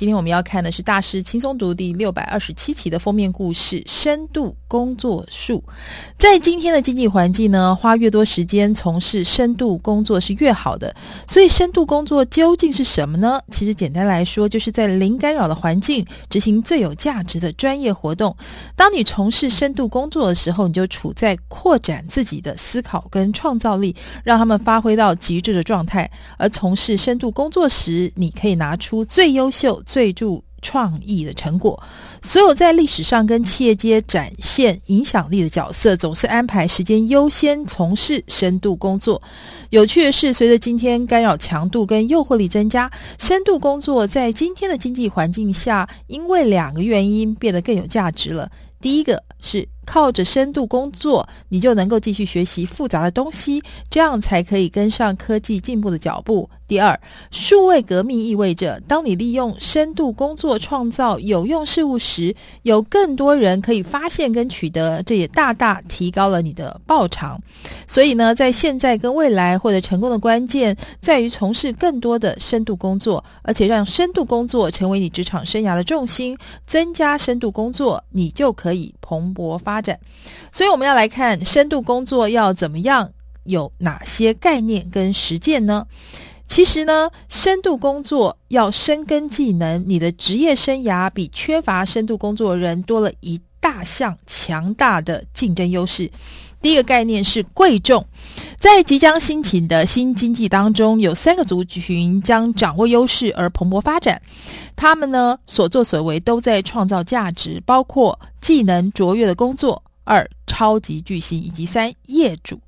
今天我们要看的是大师轻松读第六百二十七期的封面故事《深度工作术》。在今天的经济环境呢，花越多时间从事深度工作是越好的。所以，深度工作究竟是什么呢？其实简单来说，就是在零干扰的环境执行最有价值的专业活动。当你从事深度工作的时候，你就处在扩展自己的思考跟创造力，让他们发挥到极致的状态。而从事深度工作时，你可以拿出最优秀。最著创意的成果。所有在历史上跟企业界展现影响力的角色，总是安排时间优先从事深度工作。有趣的是，随着今天干扰强度跟诱惑力增加，深度工作在今天的经济环境下，因为两个原因变得更有价值了。第一个是靠着深度工作，你就能够继续学习复杂的东西，这样才可以跟上科技进步的脚步。第二，数位革命意味着，当你利用深度工作创造有用事物时，有更多人可以发现跟取得，这也大大提高了你的报偿。所以呢，在现在跟未来获得成功的关键，在于从事更多的深度工作，而且让深度工作成为你职场生涯的重心，增加深度工作，你就可。可以蓬勃发展，所以我们要来看深度工作要怎么样，有哪些概念跟实践呢？其实呢，深度工作要深耕技能，你的职业生涯比缺乏深度工作的人多了一大项强大的竞争优势。第一个概念是贵重，在即将兴起的新经济当中，有三个族群将掌握优势而蓬勃发展。他们呢，所作所为都在创造价值，包括技能卓越的工作。二、超级巨星以及三、业主。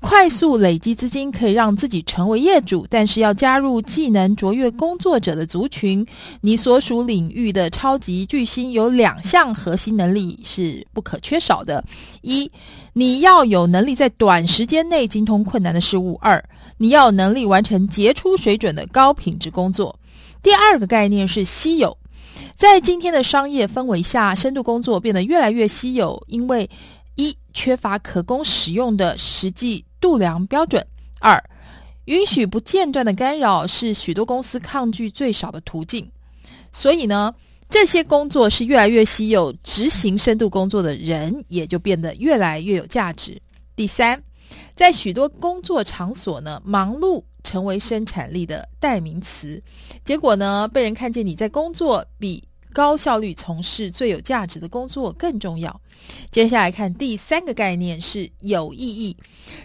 快速累积资金可以让自己成为业主，但是要加入技能卓越工作者的族群。你所属领域的超级巨星有两项核心能力是不可缺少的：一，你要有能力在短时间内精通困难的事物；二，你要有能力完成杰出水准的高品质工作。第二个概念是稀有。在今天的商业氛围下，深度工作变得越来越稀有，因为一缺乏可供使用的实际度量标准；二允许不间断的干扰是许多公司抗拒最少的途径。所以呢，这些工作是越来越稀有，执行深度工作的人也就变得越来越有价值。第三，在许多工作场所呢，忙碌。成为生产力的代名词，结果呢，被人看见你在工作，比高效率从事最有价值的工作更重要。接下来看第三个概念是有意义，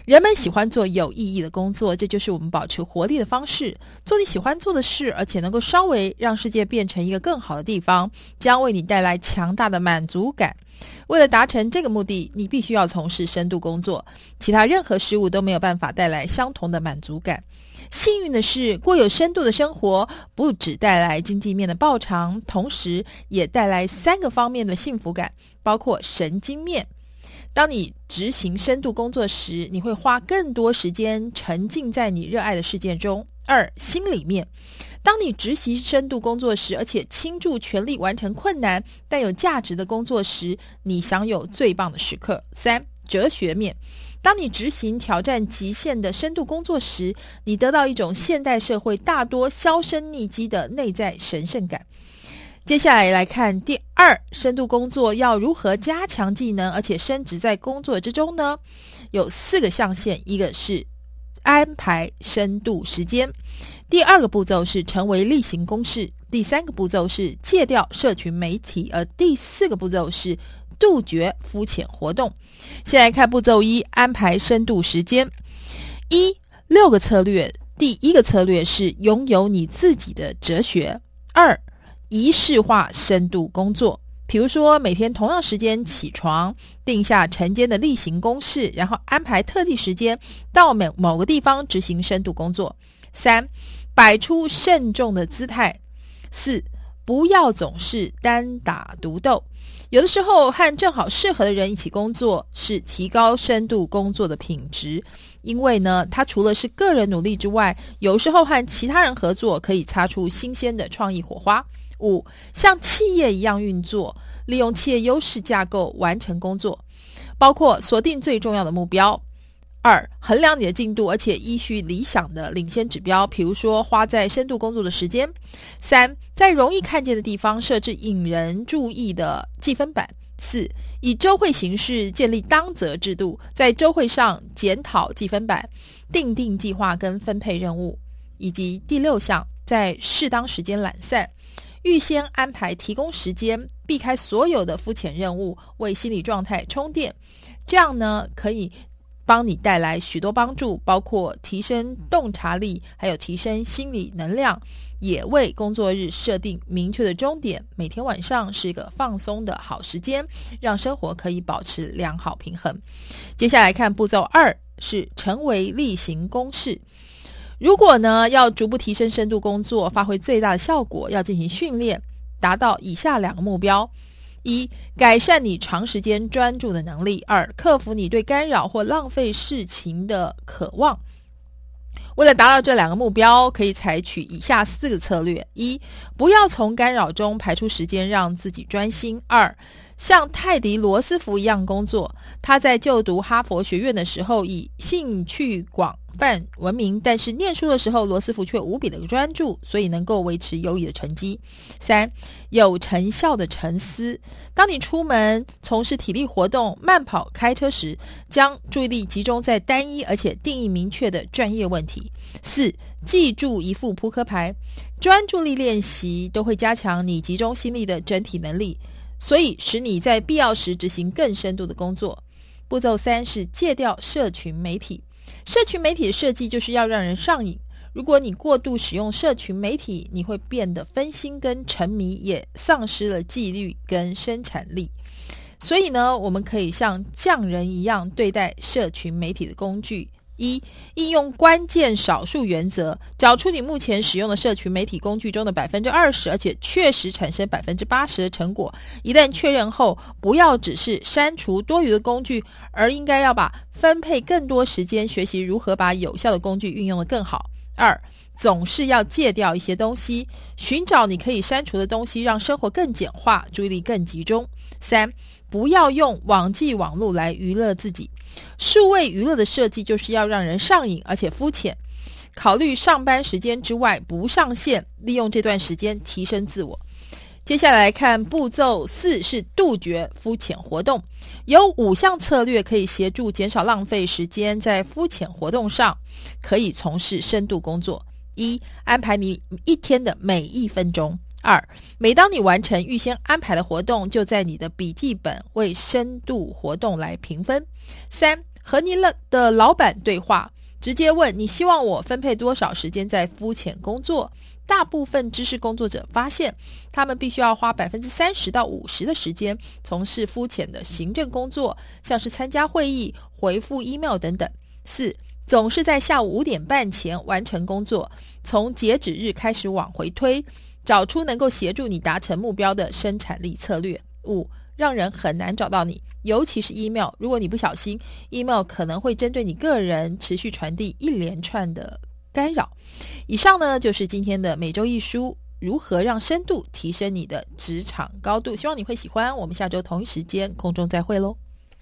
人们喜欢做有意义的工作，这就是我们保持活力的方式。做你喜欢做的事，而且能够稍微让世界变成一个更好的地方，将为你带来强大的满足感。为了达成这个目的，你必须要从事深度工作，其他任何事物都没有办法带来相同的满足感。幸运的是，过有深度的生活不只带来经济面的报偿，同时也带来三个方面的幸福感，包括神经面。当你执行深度工作时，你会花更多时间沉浸在你热爱的事件中。二、心里面。当你执行深度工作时，而且倾注全力完成困难但有价值的工作时，你享有最棒的时刻。三、哲学面。当你执行挑战极限的深度工作时，你得到一种现代社会大多销声匿迹的内在神圣感。接下来来看第二，深度工作要如何加强技能，而且升职在工作之中呢？有四个象限，一个是安排深度时间，第二个步骤是成为例行公事，第三个步骤是戒掉社群媒体，而第四个步骤是。杜绝肤浅活动。先来看步骤一：安排深度时间。一、六个策略。第一个策略是拥有你自己的哲学。二、仪式化深度工作。比如说，每天同样时间起床，定下晨间的例行公事，然后安排特定时间到某某个地方执行深度工作。三、摆出慎重的姿态。四、不要总是单打独斗。有的时候和正好适合的人一起工作，是提高深度工作的品质。因为呢，它除了是个人努力之外，有时候和其他人合作可以擦出新鲜的创意火花。五，像企业一样运作，利用企业优势架构完成工作，包括锁定最重要的目标，二、衡量你的进度，而且依序理想的领先指标，比如说花在深度工作的时间。三、在容易看见的地方设置引人注意的记分板。四、以周会形式建立当责制度，在周会上检讨记分板，定定计划跟分配任务。以及第六项，在适当时间懒散，预先安排提供时间，避开所有的肤浅任务，为心理状态充电。这样呢，可以帮你带来许多帮助，包括提升洞察力，还有提升心理能量，也为工作日设定明确的终点。每天晚上是一个放松的好时间，让生活可以保持良好平衡。接下来看步骤二，是成为例行公事。如果呢，要逐步提升深度工作，发挥最大的效果，要进行训练，达到以下两个目标：一、改善你长时间专注的能力；二、克服你对干扰或浪费事情的渴望。为了达到这两个目标，可以采取以下四个策略：一、不要从干扰中排出时间让自己专心；二、像泰迪罗斯福一样工作。他在就读哈佛学院的时候，以兴趣广泛闻名，但是念书的时候，罗斯福却无比的专注，所以能够维持优异的成绩。三、有成效的沉思。当你出门从事体力活动、慢跑、开车时，将注意力集中在单一而且定义明确的专业问题。四、记住一副扑克牌。专注力练习都会加强你集中心力的整体能力，所以使你在必要时执行更深度的工作。步骤三是戒掉社群媒体。社群媒体的设计就是要让人上瘾。如果你过度使用社群媒体，你会变得分心跟沉迷，也丧失了纪律跟生产力。所以呢，我们可以像匠人一样对待社群媒体的工具。一、应用关键少数原则，找出你目前使用的社群媒体工具中的百分之二十，而且确实产生百分之八十的成果。一旦确认后，不要只是删除多余的工具，而应该要把分配更多时间学习如何把有效的工具运用得更好。二、总是要戒掉一些东西，寻找你可以删除的东西，让生活更简化，注意力更集中。三、不要用网际网络来娱乐自己。数位娱乐的设计就是要让人上瘾，而且肤浅。考虑上班时间之外不上线，利用这段时间提升自我。接下来看步骤四，是杜绝肤浅活动。有五项策略可以协助减少浪费时间在肤浅活动上，可以从事深度工作。一、安排你一天的每一分钟。二、每当你完成预先安排的活动，就在你的笔记本为深度活动来评分。三、和你的老板对话，直接问你希望我分配多少时间在肤浅工作。大部分知识工作者发现，他们必须要花百分之三十到五十的时间从事肤浅的行政工作，像是参加会议、回复 email 等等。四、总是在下午五点半前完成工作，从截止日开始往回推。找出能够协助你达成目标的生产力策略。五、让人很难找到你，尤其是 email。如果你不小心，email 可能会针对你个人持续传递一连串的干扰。以上呢，就是今天的每周一书，如何让深度提升你的职场高度。希望你会喜欢。我们下周同一时间空中再会喽。